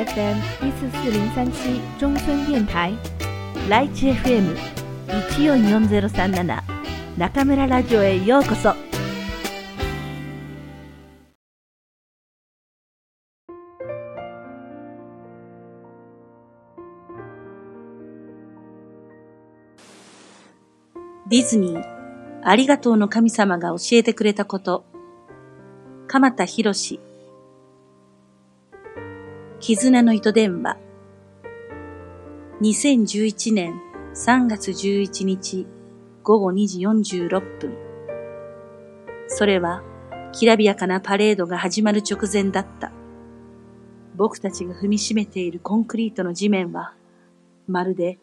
FM 一四四零三七中村電台ライチ FM 一四四ゼロ三七中村ラジオへようこそ。ディズニー、ありがとうの神様が教えてくれたこと。鎌田博士。絆の糸電話。2011年3月11日午後2時46分。それは、きらびやかなパレードが始まる直前だった。僕たちが踏みしめているコンクリートの地面は、まるで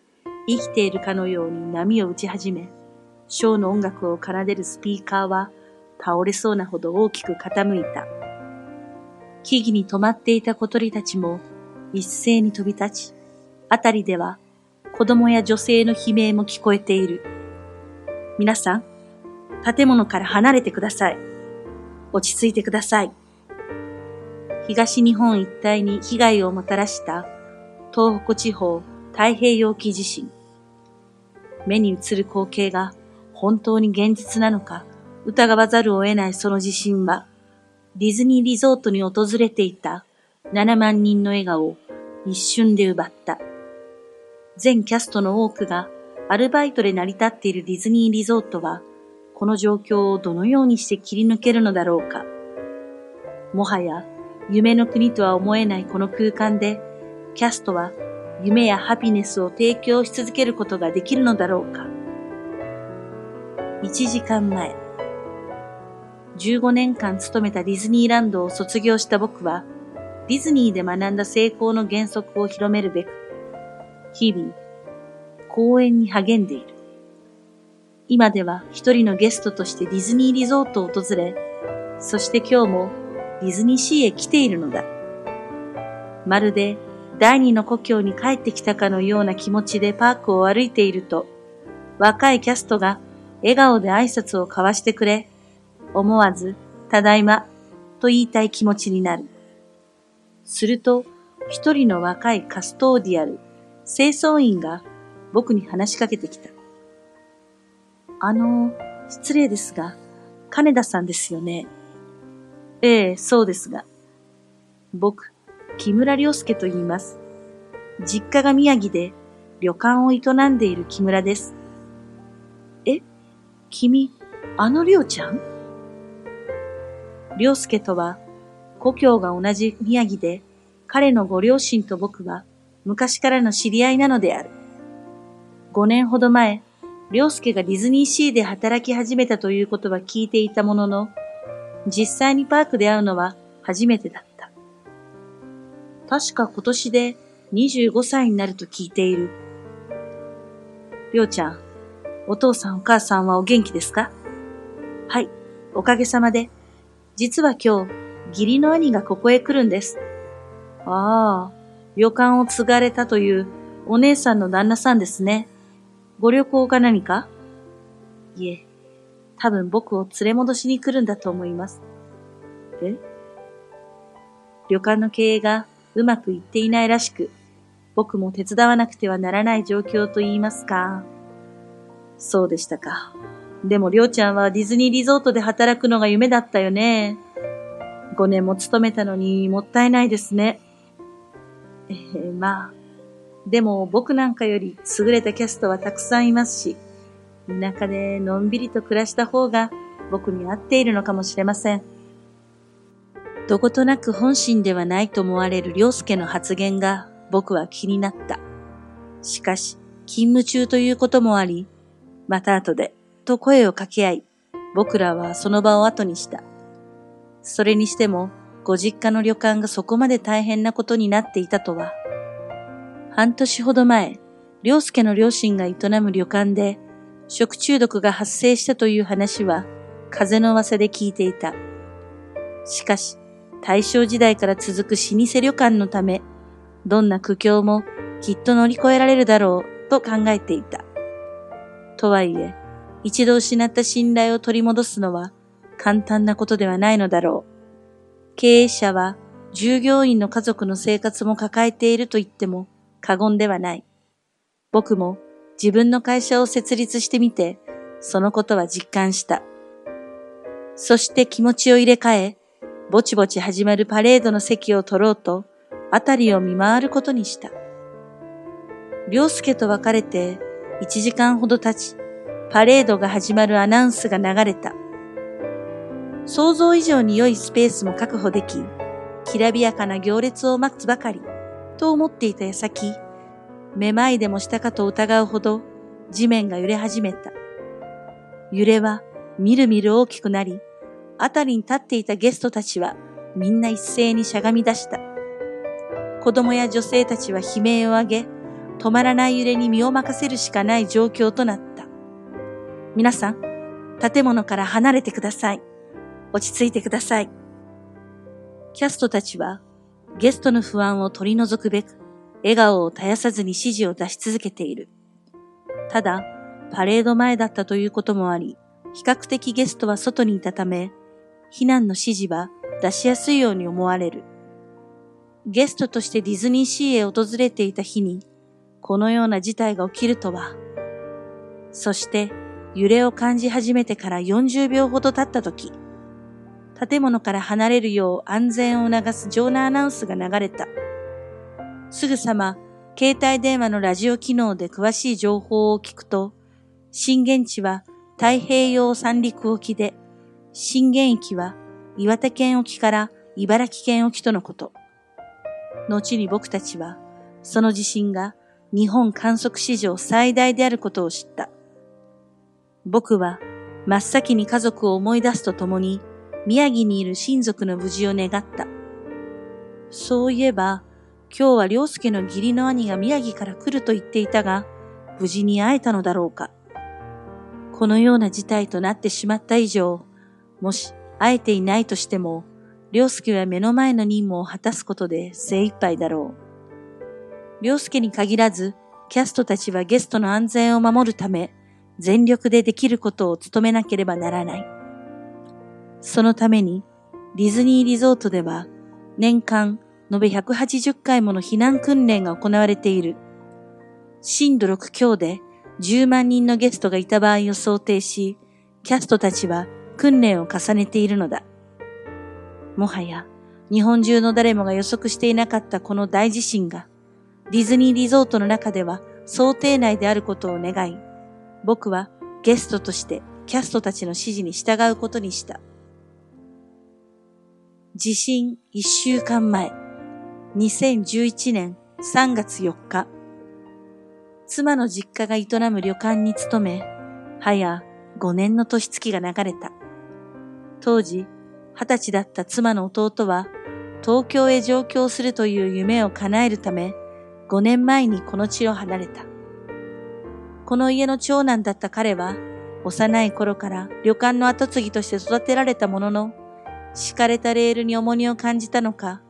生きているかのように波を打ち始め、ショーの音楽を奏でるスピーカーは倒れそうなほど大きく傾いた。木々に止まっていた小鳥たちも一斉に飛び立ち、あたりでは子供や女性の悲鳴も聞こえている。皆さん、建物から離れてください。落ち着いてください。東日本一帯に被害をもたらした東北地方太平洋沖地震。目に映る光景が本当に現実なのか疑わざるを得ないその地震は、ディズニーリゾートに訪れていた7万人の笑顔を一瞬で奪った。全キャストの多くがアルバイトで成り立っているディズニーリゾートは、この状況をどのようにして切り抜けるのだろうか。もはや夢の国とは思えないこの空間で、キャストは夢やハピネスを提供し続けることができるのだろうか。1時間前。15年間勤めたディズニーランドを卒業した僕は、ディズニーで学んだ成功の原則を広めるべく、日々、講演に励んでいる。今では一人のゲストとしてディズニーリゾートを訪れ、そして今日もディズニーシーへ来ているのだ。まるで第二の故郷に帰ってきたかのような気持ちでパークを歩いていると、若いキャストが笑顔で挨拶を交わしてくれ、思わず、ただいま、と言いたい気持ちになる。すると、一人の若いカストーディアル、清掃員が僕に話しかけてきた。あの、失礼ですが、金田さんですよね。ええ、そうですが。僕、木村良介と言います。実家が宮城で旅館を営んでいる木村です。え君、あのりょうちゃん？りょうすけとは、故郷が同じ宮城で、彼のご両親と僕は昔からの知り合いなのである。5年ほど前、りょうすけがディズニーシーで働き始めたということは聞いていたものの、実際にパークで会うのは初めてだった。確か今年で25歳になると聞いている。りょうちゃん、お父さんお母さんはお元気ですか？はい、おかげさまで。実は今日、義理の兄がここへ来るんです。ああ、旅館を継がれたというお姉さんの旦那さんですね。ご旅行か何か？いえ、多分僕を連れ戻しに来るんだと思います。え？旅館の経営がうまくいっていないらしく、僕も手伝わなくてはならない状況と言いますか。そうでしたか。でも、りょうちゃんはディズニーリゾートで働くのが夢だったよね。5年も勤めたのにもったいないですね。えー、まあ。でも僕なんかより優れたキャストはたくさんいますし、田舎でのんびりと暮らした方が僕に合っているのかもしれません。どことなく本心ではないと思われる良介の発言が僕は気になった。しかし、勤務中ということもあり、また後で、と声を掛け合い、僕らはその場を後にした。それにしても、ご実家の旅館がそこまで大変なことになっていたとは。半年ほど前、良介の両親が営む旅館で、食中毒が発生したという話は、風の噂で聞いていた。しかし、大正時代から続く老舗旅館のため、どんな苦境もきっと乗り越えられるだろうと考えていた。とはいえ、一度失った信頼を取り戻すのは簡単なことではないのだろう。経営者は従業員の家族の生活も抱えていると言っても過言ではない。僕も自分の会社を設立してみて、そのことは実感した。そして気持ちを入れ替え、ぼちぼち始まるパレードの席を取ろうと、あたりを見回ることにした。良介と別れて1時間ほど経ち、パレードが始まるアナウンスが流れた。想像以上に良いスペースも確保でき、きらびやかな行列を待つばかり、と思っていた矢先、めまいでもしたかと疑うほど地面が揺れ始めた。揺れはみるみる大きくなり、あたりに立っていたゲストたちはみんな一斉にしゃがみ出した。子供や女性たちは悲鳴を上げ、止まらない揺れに身を任せるしかない状況となった。皆さん、建物から離れてください。落ち着いてください。キャストたちはゲストの不安を取り除くべく、笑顔を絶やさずに指示を出し続けている。ただ、パレード前だったということもあり、比較的ゲストは外にいたため、避難の指示は出しやすいように思われる。ゲストとしてディズニーシーへ訪れていた日に、このような事態が起きるとは。そして揺れを感じ始めてから40秒ほど経った時、建物から離れるよう安全を促す場内アナウンスが流れた。すぐさま携帯電話のラジオ機能で詳しい情報を聞くと、震源地は太平洋三陸沖で、震源域は岩手県沖から茨城県沖とのこと。後に僕たちは、その地震が日本観測史上最大であることを知った。僕は真っ先に家族を思い出すとともに宮城にいる親族の無事を願った。そういえば今日は良介の義理の兄が宮城から来ると言っていたが無事に会えたのだろうか。このような事態となってしまった以上、もし会えていないとしても、良介は目の前の任務を果たすことで精一杯だろう。良介に限らず、キャストたちはゲストの安全を守るため、全力でできることを努めなければならない。そのために、ディズニーリゾートでは、年間延べ180回もの避難訓練が行われている。震度6強で10万人のゲストがいた場合を想定し、キャストたちは訓練を重ねているのだ。もはや、日本中の誰もが予測していなかったこの大地震が、ディズニーリゾートの中では想定内であることを願い、僕はゲストとしてキャストたちの指示に従うことにした。地震一週間前、2011年3月4日、妻の実家が営む旅館に勤め、早5年の年月が流れた。当時、二十歳だった妻の弟は、東京へ上京するという夢を叶えるため、5年前にこの地を離れた。この家の長男だった彼は、幼い頃から旅館の跡継ぎとして育てられたものの、敷かれたレールに重荷を感じたのか、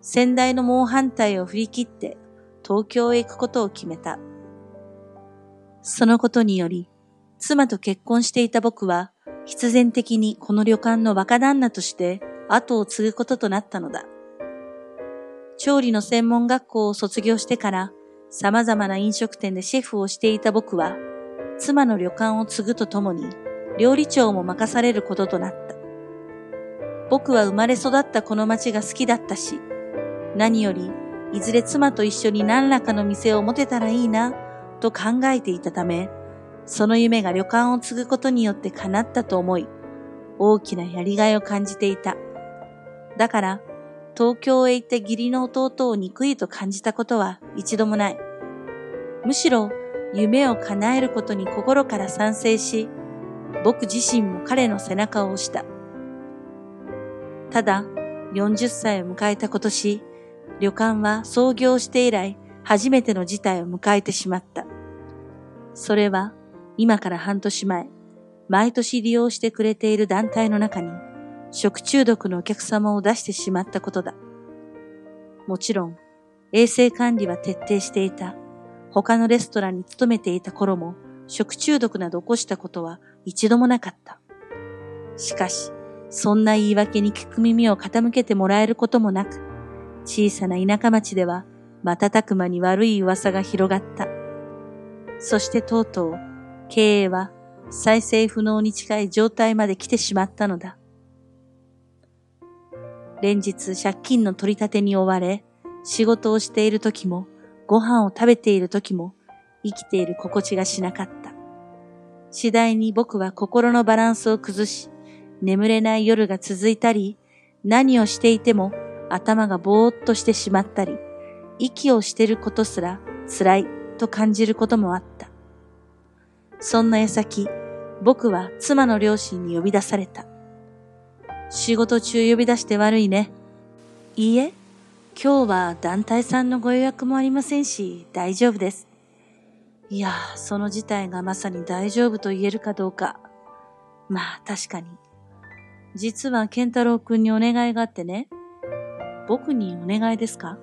先代の猛反対を振り切って東京へ行くことを決めた。そのことにより、妻と結婚していた僕は、必然的にこの旅館の若旦那として後を継ぐこととなったのだ。調理の専門学校を卒業してから様々な飲食店でシェフをしていた僕は、妻の旅館を継ぐとともに料理長も任されることとなった。僕は生まれ育ったこの町が好きだったし、何よりいずれ妻と一緒に何らかの店を持てたらいいな、と考えていたため、その夢が旅館を継ぐことによって叶ったと思い、大きなやりがいを感じていた。だから、東京へ行って義理の弟を憎いと感じたことは一度もない。むしろ夢を叶えることに心から賛成し、僕自身も彼の背中を押した。ただ、40歳を迎えた今年、旅館は創業して以来初めての事態を迎えてしまった。それは今から半年前、毎年利用してくれている団体の中に食中毒のお客様を出してしまったことだ。もちろん、衛生管理は徹底していた。他のレストランに勤めていた頃も、食中毒など起こしたことは一度もなかった。しかし、そんな言い訳に聞く耳を傾けてもらえることもなく、小さな田舎町では瞬く間に悪い噂が広がった。そしてとうとう経営は再生不能に近い状態まで来てしまったのだ。連日借金の取り立てに追われ、仕事をしている時も、ご飯を食べている時も、生きている心地がしなかった。次第に僕は心のバランスを崩し、眠れない夜が続いたり、何をしていても頭がぼーっとしてしまったり、息をしてることすら辛いと感じることもあった。そんな矢先、僕は妻の両親に呼び出された。仕事中呼び出して悪いね。いいえ、今日は団体さんのご予約もありませんし、大丈夫です。いや、その事態がまさに大丈夫と言えるかどうか。まあ、確かに。実は健太郎くんにお願いがあってね。僕にお願いですか？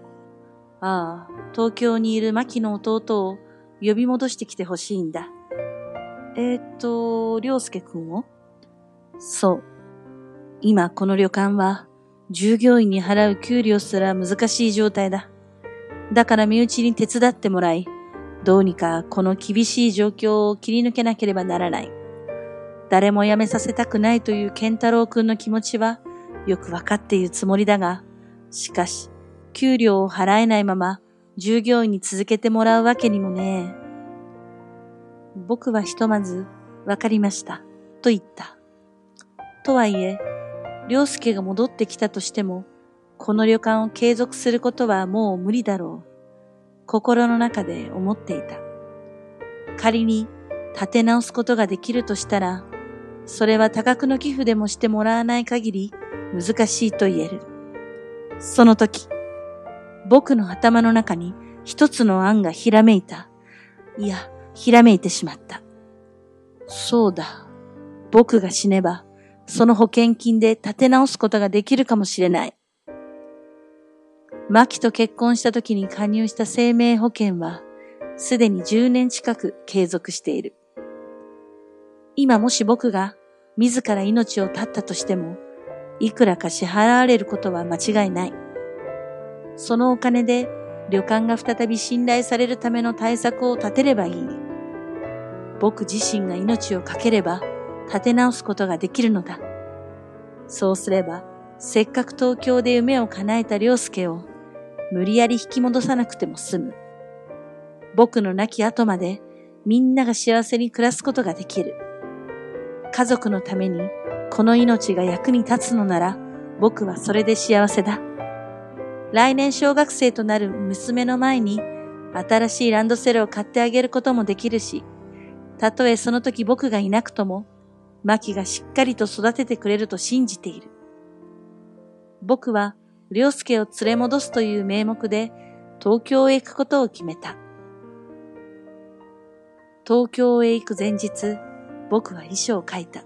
ああ、東京にいる牧の弟を呼び戻してきてほしいんだ。えー、っと、良介くんを？そう。今この旅館は従業員に払う給料すら難しい状態だ。だから身内に手伝ってもらい、どうにかこの厳しい状況を切り抜けなければならない。誰も辞めさせたくないという健太郎くんの気持ちはよくわかっているつもりだが、しかし、給料を払えないまま従業員に続けてもらうわけにもね。僕はひとまず、わかりました、と言った。とはいえ、良介が戻ってきたとしても、この旅館を継続することはもう無理だろう。心の中で思っていた。仮に立て直すことができるとしたら、それは多額の寄付でもしてもらわない限り難しいと言える。その時、僕の頭の中に一つの案がひらめいた。いや、ひらめいてしまった。そうだ。僕が死ねば、その保険金で立て直すことができるかもしれない。マキと結婚した時に加入した生命保険は、すでに10年近く継続している。今もし僕が自ら命を絶ったとしても、いくらか支払われることは間違いない。そのお金で旅館が再び信頼されるための対策を立てればいい。僕自身が命を懸ければ、立て直すことができるのだ。そうすれば、せっかく東京で夢を叶えた良介を無理やり引き戻さなくても済む。僕の亡き後までみんなが幸せに暮らすことができる。家族のためにこの命が役に立つのなら僕はそれで幸せだ。来年小学生となる娘の前に新しいランドセルを買ってあげることもできるし、たとえその時僕がいなくともマキがしっかりと育ててくれると信じている。僕は、良介を連れ戻すという名目で、東京へ行くことを決めた。東京へ行く前日、僕は遺書を書いた。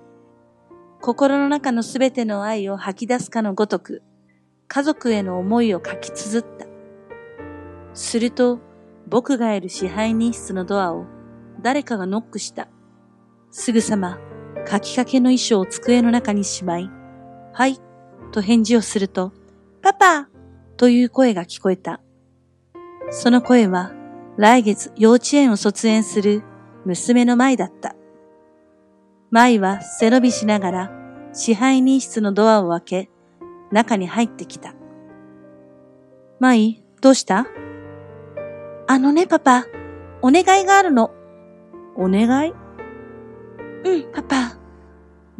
心の中のすべての愛を吐き出すかのごとく、家族への思いを書き綴った。すると、僕がいる支配人室のドアを誰かがノックした。すぐさま書きかけの衣装を机の中にしまい、はい、と返事をすると、パパという声が聞こえた。その声は、来月幼稚園を卒園する娘の舞だった。舞は背伸びしながら支配人室のドアを開け、中に入ってきた。舞、どうした？あのね、パパ、お願いがあるの。お願い？うん、パパ。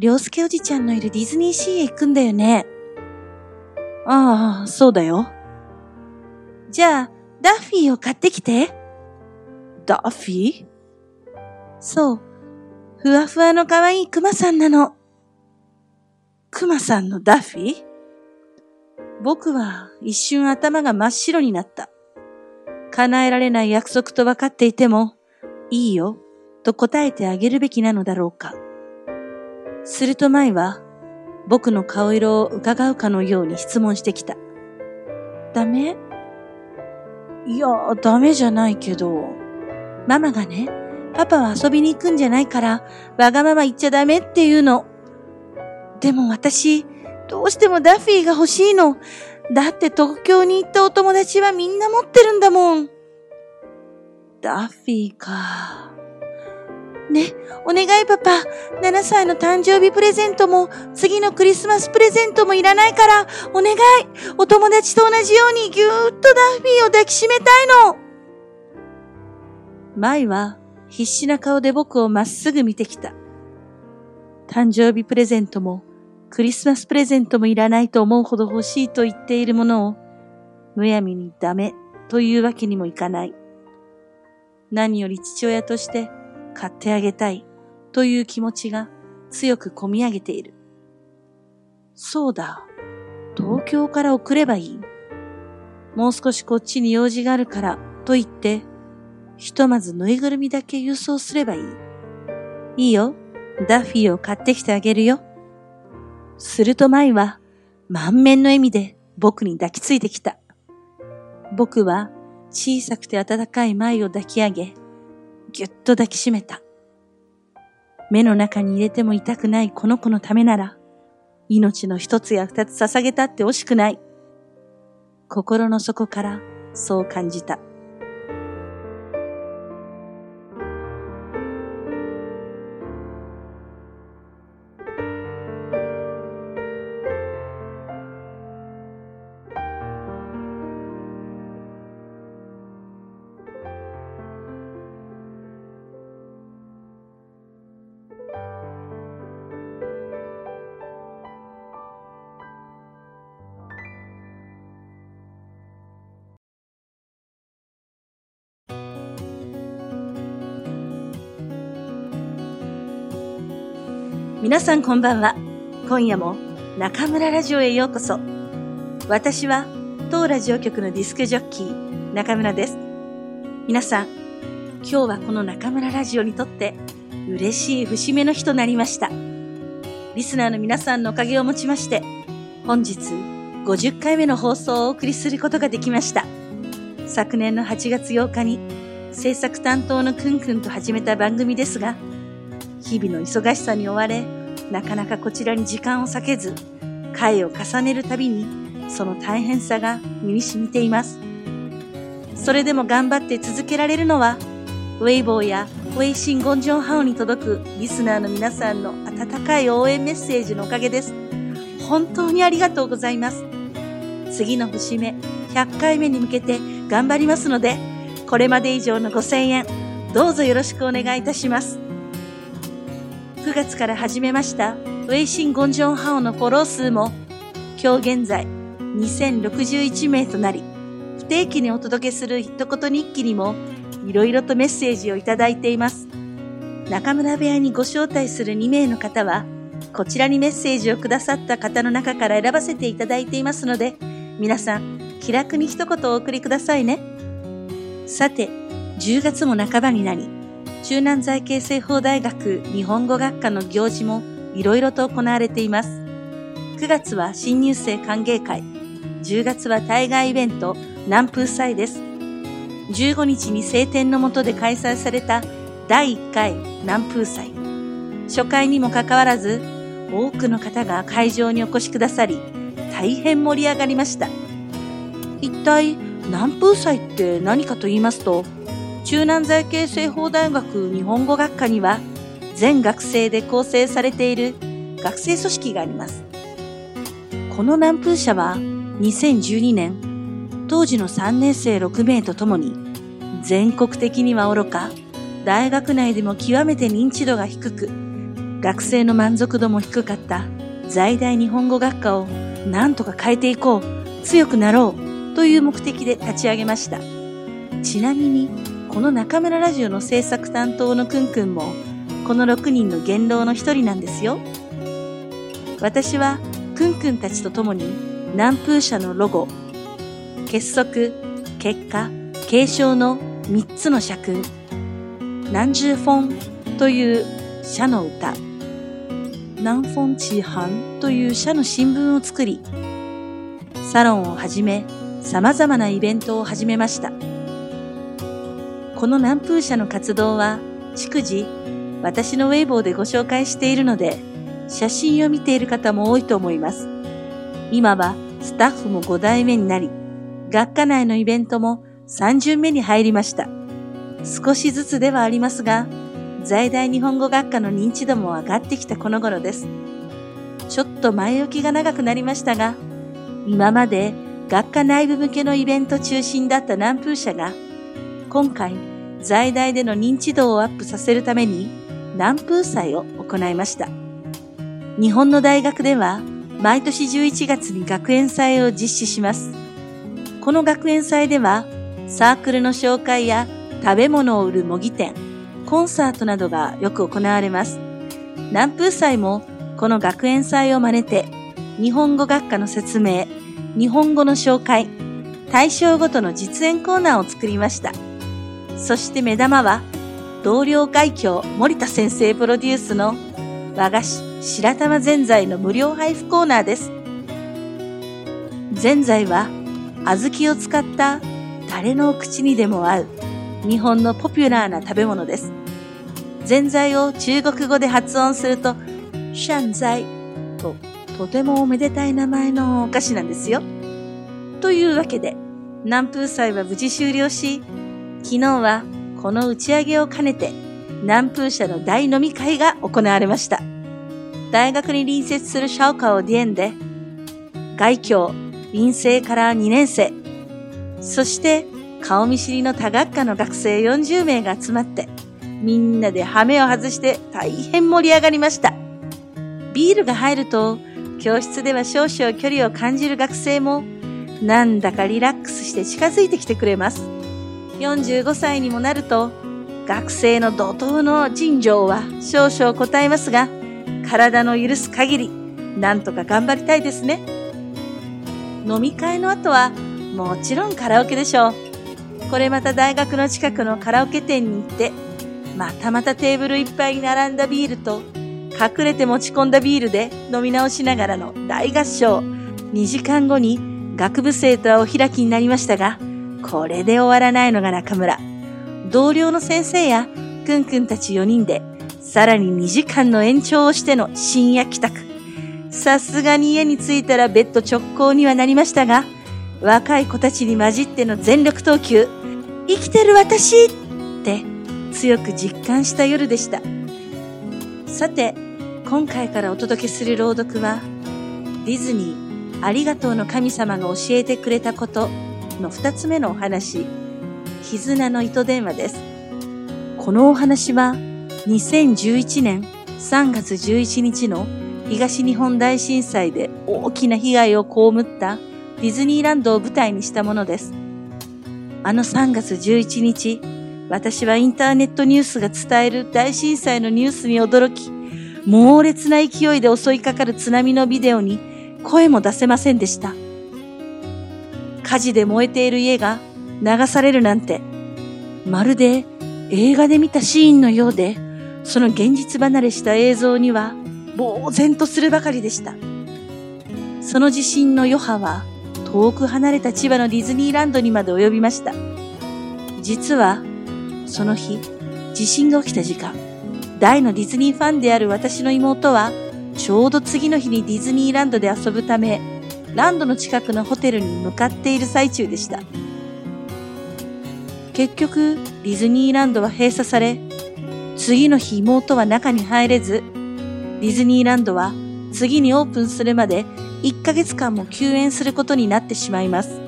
りょうすけおじちゃんのいるディズニーシーへ行くんだよね。ああ、そうだよ。じゃあ、ダッフィーを買ってきて。ダッフィー？そう。ふわふわの可愛いクマさんなの。クマさんのダッフィー？僕は一瞬頭が真っ白になった。叶えられない約束と分かっていても、いいよ、と答えてあげるべきなのだろうか。すると舞は、僕の顔色を伺うかのように質問してきた。ダメ？いや、ダメじゃないけど。ママがね、パパは遊びに行くんじゃないから、わがまま言っちゃダメっていうの。でも私、どうしてもダッフィーが欲しいの。だって東京に行ったお友達はみんな持ってるんだもん。ダッフィーか。ね、お願いパパ。7歳の誕生日プレゼントも、次のクリスマスプレゼントもいらないから、お願い。お友達と同じようにぎゅーっとダッフィーを抱きしめたいの。舞は必死な顔で僕をまっすぐ見てきた。誕生日プレゼントも、クリスマスプレゼントもいらないと思うほど欲しいと言っているものを、むやみにダメというわけにもいかない。何より父親として買ってあげたいという気持ちが強く込み上げている。そうだ。東京から送ればいい。もう少しこっちに用事があるからと言って、ひとまずぬいぐるみだけ郵送すればいい。いいよ。ダッフィーを買ってきてあげるよ。すると舞は満面の笑みで僕に抱きついてきた。僕は小さくて温かい舞を抱き上げ、ぎゅっと抱きしめた。目の中に入れても痛くないこの子のためなら、命の一つや二つ捧げたって惜しくない。心の底からそう感じた。皆さんこんばんは。今夜も中村ラジオへようこそ。私は当ラジオ局のディスクジョッキー中村です。皆さん、今日はこの中村ラジオにとって嬉しい節目の日となりました。リスナーの皆さんのおかげをもちまして、本日50回目の放送をお送りすることができました。昨年の8月8日に制作担当のくんくんと始めた番組ですが、日々の忙しさに追われ、なかなかこちらに時間を割けず、回を重ねるたびに、その大変さが身に染みています。それでも頑張って続けられるのは、ウェイボーやウェイシンゴンジョンハオに届くリスナーの皆さんの温かい応援メッセージのおかげです。本当にありがとうございます。次の節目、100回目に向けて頑張りますので、これまで以上の5000円、どうぞよろしくお願いいたします。9月から始めましたウェイシン・ゴンジョンハオのフォロー数も今日現在2061名となり不定期にお届けする一言日記にもいろいろとメッセージをいただいています。中村部屋にご招待する2名の方はこちらにメッセージをくださった方の中から選ばせていただいていますので皆さん気楽に一言お送りくださいね。さて、10月も半ばになり中南財系政法大学日本語学科の行事もいろいろと行われています。9月は新入生歓迎会、10月は対外イベント南風祭です。15日に晴天の下で開催された第1回南風祭。初回にもかかわらず、多くの方が会場にお越しくださり、大変盛り上がりました。一体南風祭って何かと言いますと、中南財系政法大学日本語学科には全学生で構成されている学生組織があります。この南風社は2012年当時の3年生6名とともに全国的には愚か大学内でも極めて認知度が低く学生の満足度も低かった在大日本語学科を何とか変えていこう強くなろうという目的で立ち上げましたちなみにこの中村ラジオの制作担当のくんくんも、この6人の元老の一人なんですよ。私は、くんくんたちと共に、南風社のロゴ、結束、結果、継承の3つの社訓、南十フォンという社の歌、南フォンチーハンという社の新聞を作り、サロンをはじめ様々なイベントを始めました。この南風社の活動は、逐次、私のウェイボーでご紹介しているので、写真を見ている方も多いと思います。今はスタッフも5代目になり、学科内のイベントも3巡目に入りました。少しずつではありますが、在大日本語学科の認知度も上がってきたこの頃です。ちょっと前置きが長くなりましたが、今まで学科内部向けのイベント中心だった南風社が、今回在大での認知度をアップさせるために南風祭を行いました。日本の大学では毎年11月に学園祭を実施します。この学園祭ではサークルの紹介や食べ物を売る模擬店、コンサートなどがよく行われます。南風祭もこの学園祭を真似て日本語学科の説明、日本語の紹介、対象ごとの実演コーナーを作りました。そして目玉は同僚会長森田先生プロデュースの和菓子白玉ぜんざいの無料配布コーナーです。ぜんざいは小豆を使った誰の口にでも合う日本のポピュラーな食べ物です。ぜんざいを中国語で発音すると、シャンザイととてもおめでたい名前のお菓子なんですよ。というわけで、南風祭は無事終了し、昨日はこの打ち上げを兼ねて南風社の大飲み会が行われました。大学に隣接するシャオカオディエンで、外教、臨生から2年生、そして顔見知りの多学科の学生40名が集まって、みんなで羽目を外して大変盛り上がりました。ビールが入ると、教室では少々距離を感じる学生も、なんだかリラックスして近づいてきてくれます。45歳にもなると、学生の怒涛の尋常は少々答えますが、体の許す限り、なんとか頑張りたいですね。飲み会の後は、もちろんカラオケでしょう。これまた大学の近くのカラオケ店に行って、またまたテーブルいっぱいに並んだビールと、隠れて持ち込んだビールで飲み直しながらの大合唱。2時間後に学部生とはお開きになりましたが、これで終わらないのが中村。同僚の先生やくんくんたち4人でさらに2時間の延長をしての深夜帰宅。さすがに家に着いたらベッド直行にはなりましたが、若い子たちに混じっての全力投球、生きてる私って強く実感した夜でした。さて、今回からお届けする朗読は、ディズニー、ありがとうの神様が教えてくれたことの二つ目のお話、絆の糸電話です。このお話は、2011年3月11日の東日本大震災で大きな被害を被ったディズニーランドを舞台にしたものです。あの3月11日、私はインターネットニュースが伝える大震災のニュースに驚き、猛烈な勢いで襲いかかる津波のビデオに声も出せませんでした。火事で燃えている家が流されるなんて、まるで映画で見たシーンのようで、その現実離れした映像には、呆然とするばかりでした。その地震の余波は、遠く離れた千葉のディズニーランドにまで及びました。実は、その日、地震が起きた時間、大のディズニーファンである私の妹は、ちょうど次の日にディズニーランドで遊ぶため、ランドの近くのホテルに向かっている最中でした。結局、ディズニーランドは閉鎖され、次の日妹は中に入れず、ディズニーランドは次にオープンするまで1ヶ月間も休園することになってしまいます。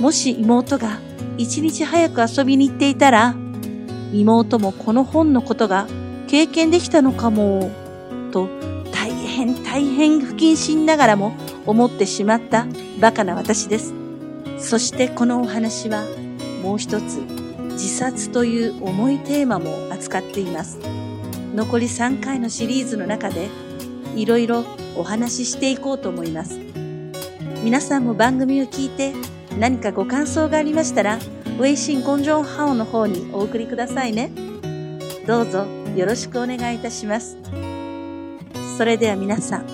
もし妹が一日早く遊びに行っていたら、妹もこの本のことが経験できたのかも、と大変大変不謹慎ながらも思ってしまったバカな私です。そしてこのお話はもう一つ自殺という重いテーマも扱っています。残り3回のシリーズの中でいろいろお話ししていこうと思います。皆さんも番組を聞いて何かご感想がありましたら、微信公众号の方にお送りくださいね。どうぞよろしくお願いいたします。それでは皆さん、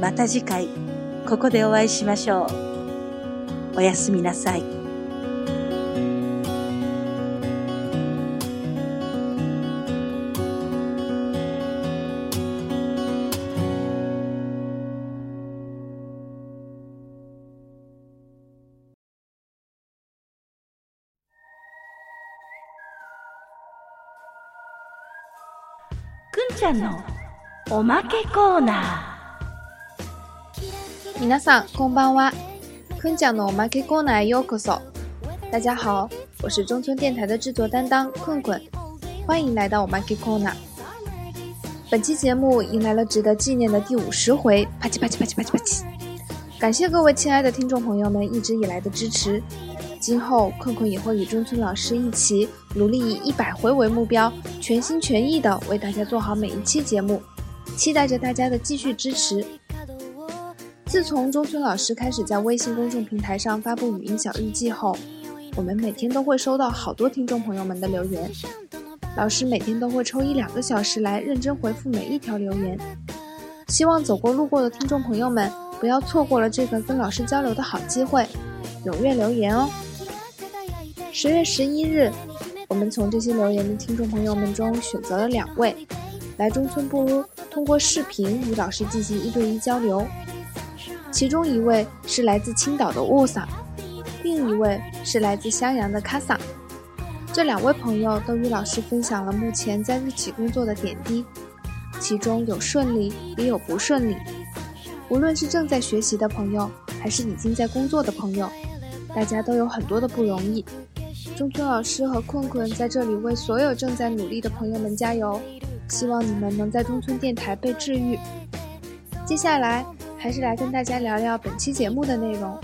また次回、ここでお会いしましょう。おやすみなさい。くんちゃんのおまけコーナー皆さんこんばんは。くんちゃんのおまけコーナーへようこそ。大家好，我是中村电台的制作担当困困，欢迎来到我们 K Corner。本期节目迎来了值得纪念的第五十回，啪叽啪叽啪叽啪叽啪叽！感谢各位亲爱的听众朋友们一直以来的支持。今后困困也会与中村老师一起努力，以一百回为目标，全心全意的为大家做好每一期节目，期待着大家的继续支持。 自从中村老师开始在微信公众平台上发布语音小日记后，我们每天都会收到好多听众朋友们的留言，老师每天都会抽一两个小时来认真回复每一条留言。希望走过路过的听众朋友们不要错过了这个跟老师交流的好机会，踊跃留言哦。十月十一日，我们从这些留言的听众朋友们中选择了两位，来中村布屋通过视频与老师进行一对一交流。其中一位是来自青岛的沃桑，另一位是来自襄阳的卡萨。这两位朋友都与老师分享了目前在日企工作的点滴，其中有顺利，也有不顺利。无论是正在学习的朋友，还是已经在工作的朋友，大家都有很多的不容易。中村老师和困困在这里为所有正在努力的朋友们加油，希望你们能在中村电台被治愈。接下来。还是来跟大家聊聊本期节目的内容。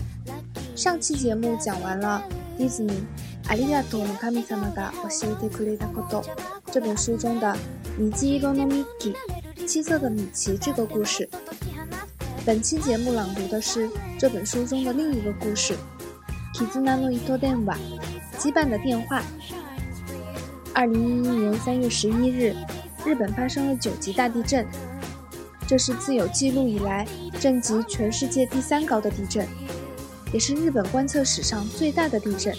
上期节目讲完了《迪士尼阿里亚多诺卡米萨玛嘎我西德库雷达库多》这本书中的米基罗诺米基七色的米奇这个故事。本期节目朗读的是这本书中的另一个故事《キズナノイトデンワ》羁绊的电话。二零一一年三月十一日，日本发生了九级大地震。 这是自有记录以来震级全世界第三高的地震，也是日本观测史上最大的地震。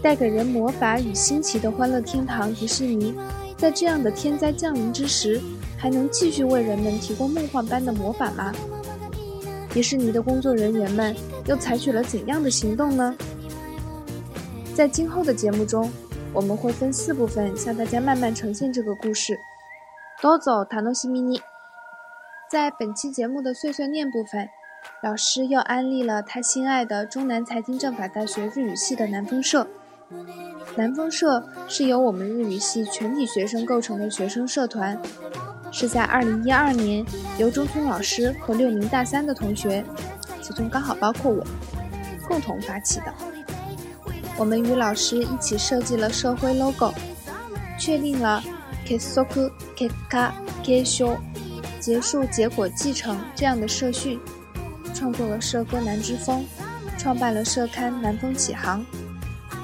带给人魔法与新奇的欢乐天堂迪士尼，在这样的天灾降临之时，还能继续为人们提供梦幻般的魔法吗？迪士尼的工作人员们又采取了怎样的行动呢？在今后的节目中，我们会分四部分向大家慢慢呈现这个故事。多走塔诺西米尼。在本期节目的碎碎念部分，老师又安利了他心爱的中南财经政法大学日语系的南风社。南风社是由我们日语系全体学生构成的学生社团，是在2012年由中村老师和六名大三的同学，其中刚好包括我，共同发起的。我们与老师一起设计了社徽 logo，确定了 kesoku keka kesho。结束结果继承这样的社训，创作了社歌《南之风》，创办了社刊《南风启航》。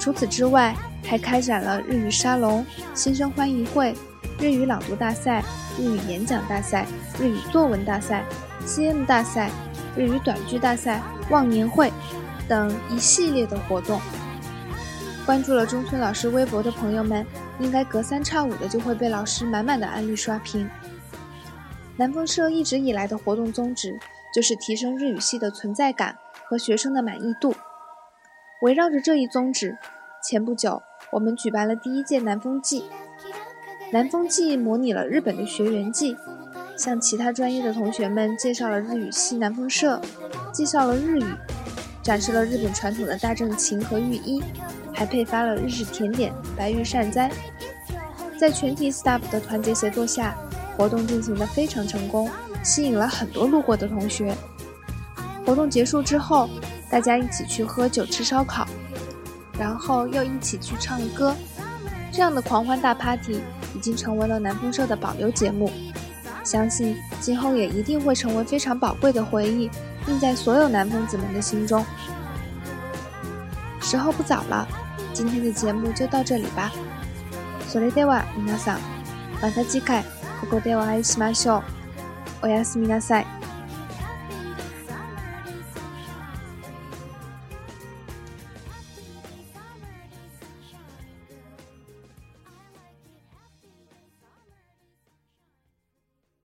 除此之外，还开展了日语沙龙、新生欢迎会、日语朗读大赛、日语演讲大赛、日语作文大赛、CM 大赛、日语短剧大赛、忘年会等一系列的活动。关注了中村老师微博的朋友们，应该隔三差五的就会被老师满满的案例刷屏。南风社一直以来的活动宗旨就是提升日语系的存在感和学生的满意度。围绕着这一宗旨，前不久我们举办了第一届南风季。南风季模拟了日本的学园季，向其他专业的同学们介绍了日语系南风社，介绍了日语，展示了日本传统的大正琴和浴衣，还配发了日式甜点白玉善哉。在全体 staff 的团结协作下。活动进行的非常成功，吸引了很多路过的同学。活动结束之后，大家一起去喝酒吃烧烤，然后又一起去唱歌。这样的狂欢大 party 已经成为了南风社的保留节目，相信今后也一定会成为非常宝贵的回忆，印在所有南风子们的心中。时候不早了，今天的节目就到这里吧。それでは皆さん、また次回。 ここでお会いしましょう。おやすみなさい。